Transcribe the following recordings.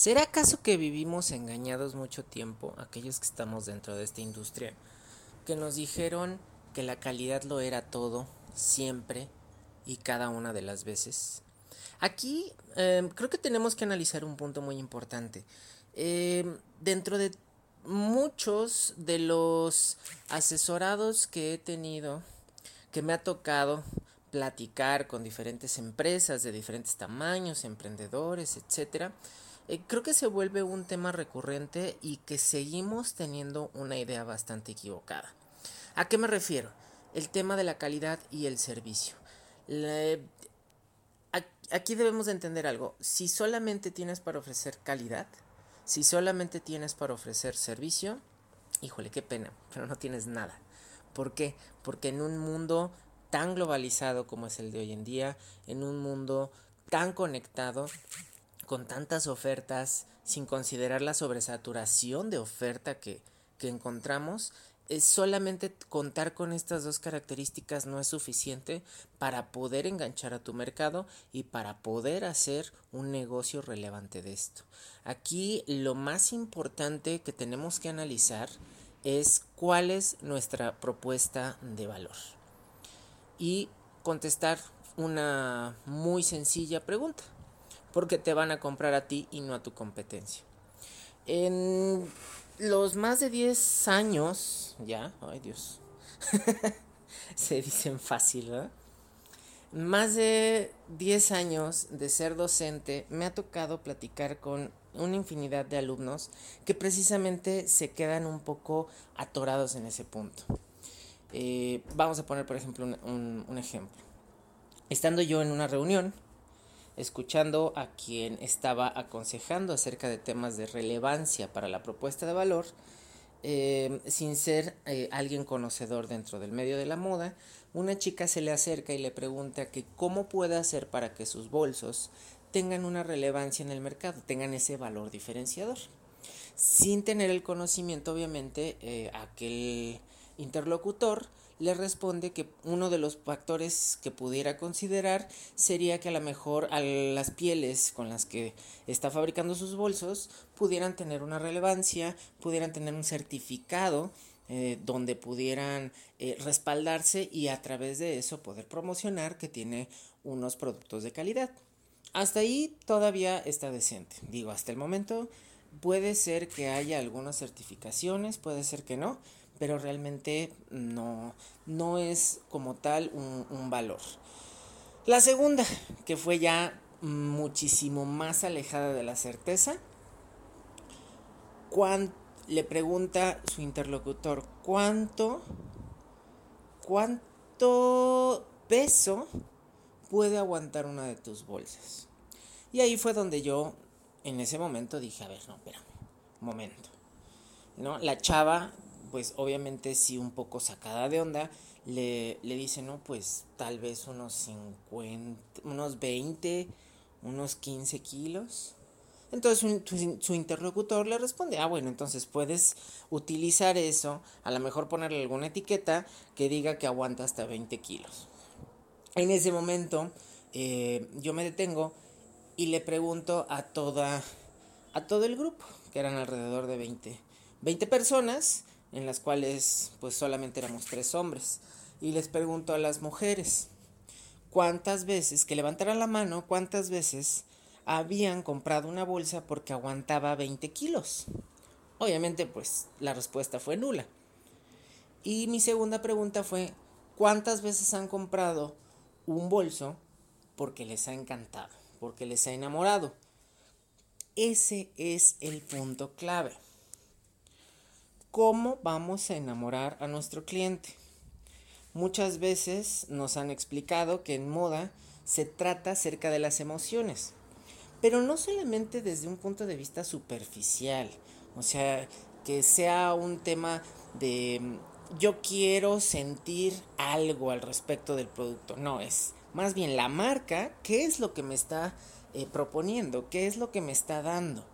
¿Será acaso que vivimos engañados mucho tiempo, aquellos que estamos dentro de esta industria, que nos dijeron que la calidad lo era todo, siempre y cada una de las veces? Aquí em, creo que tenemos que analizar un punto muy importante. Em, dentro de muchos de los asesorados que he tenido, que me ha tocado platicar con diferentes empresas de diferentes tamaños, emprendedores, etcétera, eh, creo que se vuelve un tema recurrente y que seguimos teniendo una idea bastante equivocada. ¿A qué me refiero? El tema de la calidad y el servicio. aquí debemos de entender algo. Si solamente tienes para ofrecer calidad, si solamente tienes para ofrecer servicio, híjole, qué pena, pero no tienes nada. ¿Por qué? Porque en un mundo tan globalizado como es el de hoy en día, en un mundo tan conectado, con tantas ofertas, sin considerar la sobresaturación de oferta que, encontramos, es solamente contar con estas dos características no es suficiente para poder enganchar a tu mercado y para poder hacer un negocio relevante de esto. Aquí lo más importante que tenemos que analizar es cuál es nuestra propuesta de valor y contestar una muy sencilla pregunta porque te van a comprar a ti y no a tu competencia. En los más de 10 años, ya, ay Dios, se dicen fácil, ¿verdad? Más de 10 años de ser docente, me ha tocado platicar con una infinidad de alumnos que precisamente se quedan un poco atorados en ese punto. Eh, vamos a poner, por ejemplo, un ejemplo. Estando yo en una reunión, escuchando a quien estaba aconsejando acerca de temas de relevancia para la propuesta de valor, eh, sin ser eh, alguien conocedor dentro del medio de la moda, una chica se le acerca y le pregunta que cómo puede hacer para que sus bolsos tengan una relevancia en el mercado, tengan ese valor diferenciador. Sin tener el conocimiento, obviamente, eh, aquel interlocutor le responde que uno de los factores que pudiera considerar sería que a lo mejor a las pieles con las que está fabricando sus bolsos pudieran tener una relevancia, pudieran tener un certificado eh, donde pudieran eh, respaldarse y a través de eso poder promocionar que tiene unos productos de calidad. Hasta ahí todavía está decente. Digo, hasta el momento puede ser que haya algunas certificaciones, puede ser que no, pero realmente no, no es como tal un, valor. La segunda, que fue ya muchísimo más alejada de la certeza, le pregunta su interlocutor, ¿cuánto, cuánto peso puede aguantar una de tus bolsas? Y ahí fue donde yo en ese momento dije, a ver, no, espera, un momento. ¿No? La chava pues obviamente sí un poco sacada de onda, le, le dice, no, pues tal vez unos 50, unos 20, unos 15 kilos. Entonces su, interlocutor le responde, ah, bueno, entonces puedes utilizar eso, a lo mejor ponerle alguna etiqueta que diga que aguanta hasta 20 kilos. En ese momento eh, yo me detengo y le pregunto a toda a todo el grupo, que eran alrededor de 20, 20 personas, en las cuales pues solamente éramos tres hombres. Y les pregunto a las mujeres, ¿cuántas veces, que levantaran la mano, cuántas veces habían comprado una bolsa porque aguantaba 20 kilos? Obviamente pues la respuesta fue nula. Y mi segunda pregunta fue, ¿cuántas veces han comprado un bolso porque les ha encantado, porque les ha enamorado? Ese es el punto clave. ¿Cómo vamos a enamorar a nuestro cliente? Muchas veces nos han explicado que en moda se trata acerca de las emociones, pero no solamente desde un punto de vista superficial, o sea, que sea un tema de yo quiero sentir algo al respecto del producto, no es más bien la marca, qué es lo que me está eh, proponiendo, qué es lo que me está dando.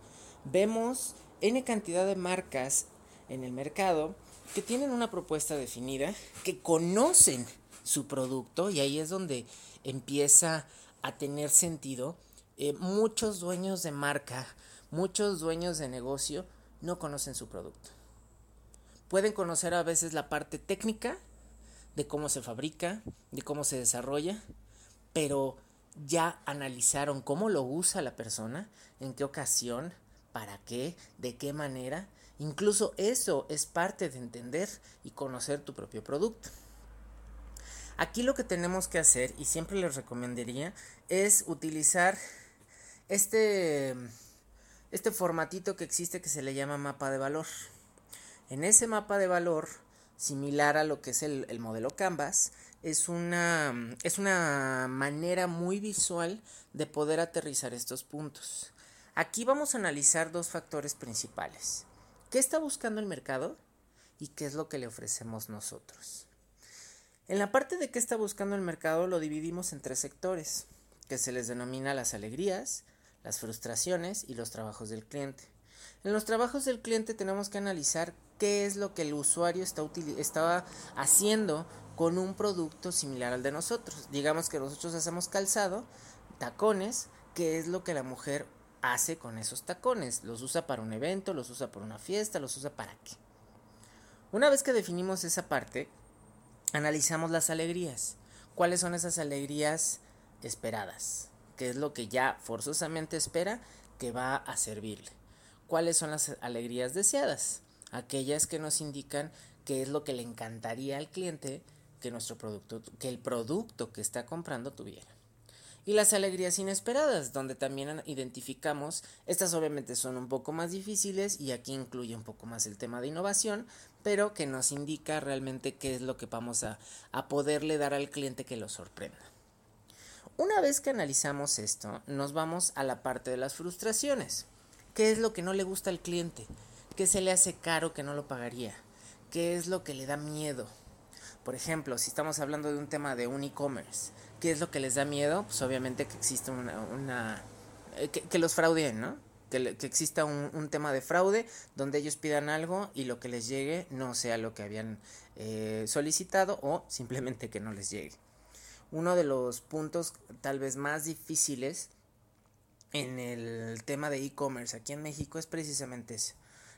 Vemos N cantidad de marcas en el mercado que tienen una propuesta definida, que conocen su producto y ahí es donde empieza a tener sentido eh, muchos dueños de marca, muchos dueños de negocio no conocen su producto. Pueden conocer a veces la parte técnica de cómo se fabrica, de cómo se desarrolla, pero ya analizaron cómo lo usa la persona, en qué ocasión, para qué, de qué manera. Incluso eso es parte de entender y conocer tu propio producto. Aquí lo que tenemos que hacer, y siempre les recomendaría, es utilizar este, este formatito que existe que se le llama mapa de valor. En ese mapa de valor, similar a lo que es el, el modelo Canvas, es una, es una manera muy visual de poder aterrizar estos puntos. Aquí vamos a analizar dos factores principales. ¿Qué está buscando el mercado? ¿Y qué es lo que le ofrecemos nosotros? En la parte de qué está buscando el mercado lo dividimos en tres sectores, que se les denomina las alegrías, las frustraciones y los trabajos del cliente. En los trabajos del cliente tenemos que analizar qué es lo que el usuario está estaba haciendo con un producto similar al de nosotros. Digamos que nosotros hacemos calzado, tacones, qué es lo que la mujer hace con esos tacones. Los usa para un evento, los usa para una fiesta, los usa para qué. Una vez que definimos esa parte, analizamos las alegrías. ¿Cuáles son esas alegrías esperadas? ¿Qué es lo que ya forzosamente espera que va a servirle? ¿Cuáles son las alegrías deseadas? Aquellas que nos indican qué es lo que le encantaría al cliente que nuestro producto, que el producto que está comprando tuviera. Y las alegrías inesperadas, donde también identificamos, estas obviamente son un poco más difíciles y aquí incluye un poco más el tema de innovación, pero que nos indica realmente qué es lo que vamos a, a poderle dar al cliente que lo sorprenda. Una vez que analizamos esto, nos vamos a la parte de las frustraciones. ¿Qué es lo que no le gusta al cliente? ¿Qué se le hace caro que no lo pagaría? ¿Qué es lo que le da miedo? Por ejemplo, si estamos hablando de un tema de un e-commerce, ¿qué es lo que les da miedo? Pues obviamente que existe una... Eh, que, los fraudeen, ¿no? que, exista un, tema de fraude donde ellos pidan algo y lo que les llegue no sea lo que habían eh, solicitado o simplemente que no les llegue. Uno de los puntos tal vez más difíciles en el tema de e-commerce aquí en México es precisamente ese.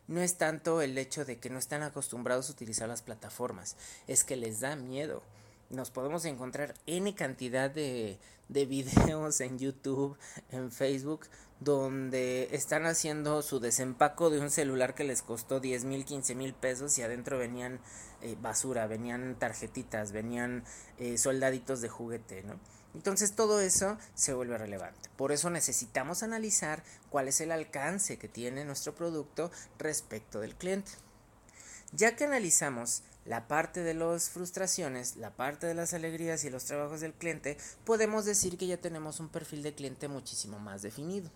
No es tanto el hecho de que no están acostumbrados a utilizar las plataformas, es que les da miedo nos podemos encontrar N cantidad de, de videos en YouTube, en Facebook, donde están haciendo su desempaco de un celular que les costó 10 mil, 15 mil pesos y adentro venían eh, basura, venían tarjetitas, venían eh, soldaditos de juguete, ¿no? Entonces todo eso se vuelve relevante. Por eso necesitamos analizar cuál es el alcance que tiene nuestro producto respecto del cliente. Ya que analizamos la parte de las frustraciones, la parte de las alegrías y los trabajos del cliente, podemos decir que ya tenemos un perfil de cliente muchísimo más definido.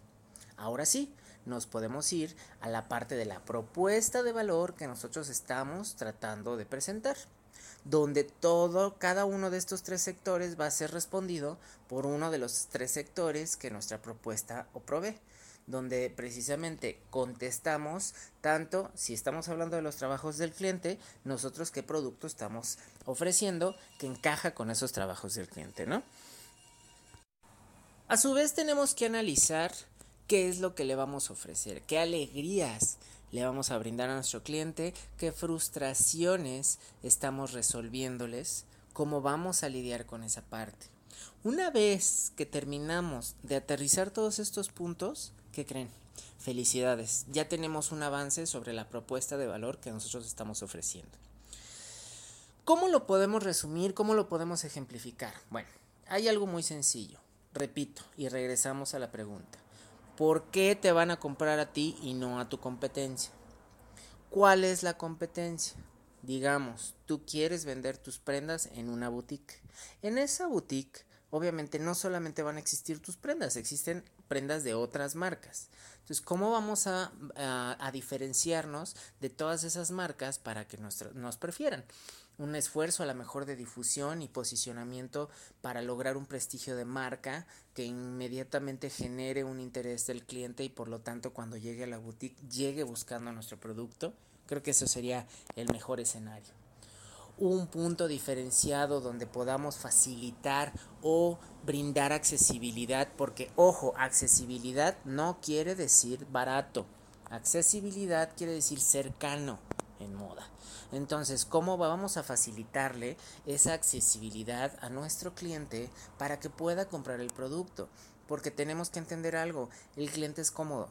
Ahora sí, nos podemos ir a la parte de la propuesta de valor que nosotros estamos tratando de presentar, donde todo, cada uno de estos tres sectores va a ser respondido por uno de los tres sectores que nuestra propuesta o provee donde precisamente contestamos tanto si estamos hablando de los trabajos del cliente, nosotros qué producto estamos ofreciendo que encaja con esos trabajos del cliente, ¿no? A su vez tenemos que analizar qué es lo que le vamos a ofrecer, qué alegrías le vamos a brindar a nuestro cliente, qué frustraciones estamos resolviéndoles, cómo vamos a lidiar con esa parte. Una vez que terminamos de aterrizar todos estos puntos, ¿Qué creen? Felicidades, ya tenemos un avance sobre la propuesta de valor que nosotros estamos ofreciendo. ¿Cómo lo podemos resumir? ¿Cómo lo podemos ejemplificar? Bueno, hay algo muy sencillo. Repito, y regresamos a la pregunta. ¿Por qué te van a comprar a ti y no a tu competencia? ¿Cuál es la competencia? Digamos, tú quieres vender tus prendas en una boutique. En esa boutique, obviamente, no solamente van a existir tus prendas, existen prendas de otras marcas. Entonces, ¿cómo vamos a, diferenciarnos de todas esas marcas para que nos, nos prefieran? un esfuerzo a lo mejor de difusión y posicionamiento para lograr un prestigio de marca que inmediatamente genere un interés del cliente y por lo tanto cuando llegue a la boutique llegue buscando nuestro producto. Creo que eso sería el mejor escenario. Un punto diferenciado donde podamos facilitar o brindar accesibilidad, porque ojo, accesibilidad no quiere decir barato, accesibilidad quiere decir cercano en moda. Entonces, ¿cómo vamos a facilitarle esa accesibilidad a nuestro cliente para que pueda comprar el producto? Porque tenemos que entender algo, el cliente es cómodo.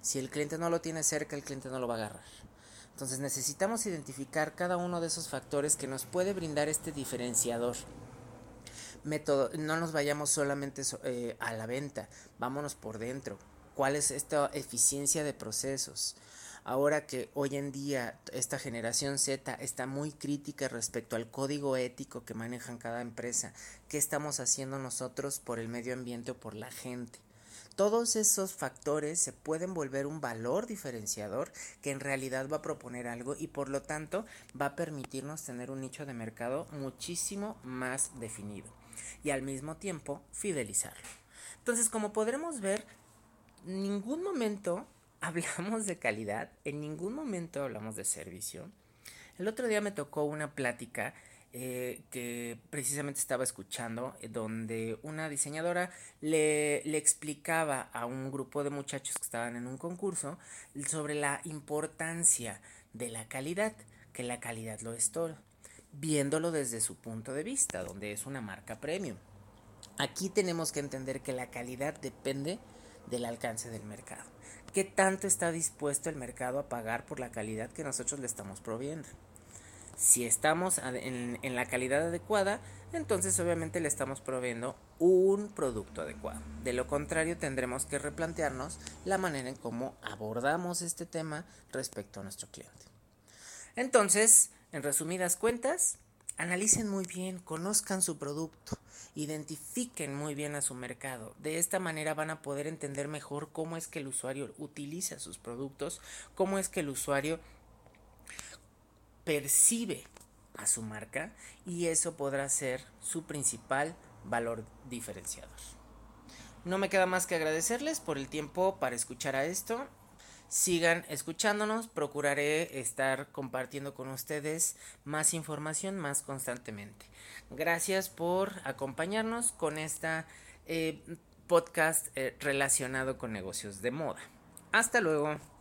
Si el cliente no lo tiene cerca, el cliente no lo va a agarrar. Entonces necesitamos identificar cada uno de esos factores que nos puede brindar este diferenciador. Método, no nos vayamos solamente eh, a la venta, vámonos por dentro. ¿Cuál es esta eficiencia de procesos? Ahora que hoy en día esta generación Z está muy crítica respecto al código ético que manejan cada empresa, ¿qué estamos haciendo nosotros por el medio ambiente o por la gente? Todos esos factores se pueden volver un valor diferenciador que en realidad va a proponer algo y por lo tanto va a permitirnos tener un nicho de mercado muchísimo más definido y al mismo tiempo fidelizarlo. Entonces, como podremos ver, en ningún momento hablamos de calidad, en ningún momento hablamos de servicio. El otro día me tocó una plática eh, que precisamente estaba escuchando, eh, donde una diseñadora le, explicaba a un grupo de muchachos que estaban en un concurso sobre la importancia de la calidad, que la calidad lo es todo, viéndolo desde su punto de vista, donde es una marca premium. Aquí tenemos que entender que la calidad depende del alcance del mercado. ¿Qué tanto está dispuesto el mercado a pagar por la calidad que nosotros le estamos proviendo? Si estamos en, la calidad adecuada, entonces obviamente le estamos proveyendo un producto adecuado. De lo contrario, tendremos que replantearnos la manera en cómo abordamos este tema respecto a nuestro cliente. Entonces, en resumidas cuentas, analicen muy bien, conozcan su producto, identifiquen muy bien a su mercado. De esta manera van a poder entender mejor cómo es que el usuario utiliza sus productos, cómo es que el usuario percibe a su marca y eso podrá ser su principal valor diferenciador. No me queda más que agradecerles por el tiempo para escuchar a esto. Sigan escuchándonos, procuraré estar compartiendo con ustedes más información más constantemente. Gracias por acompañarnos con esta eh, podcast eh, relacionado con negocios de moda. Hasta luego.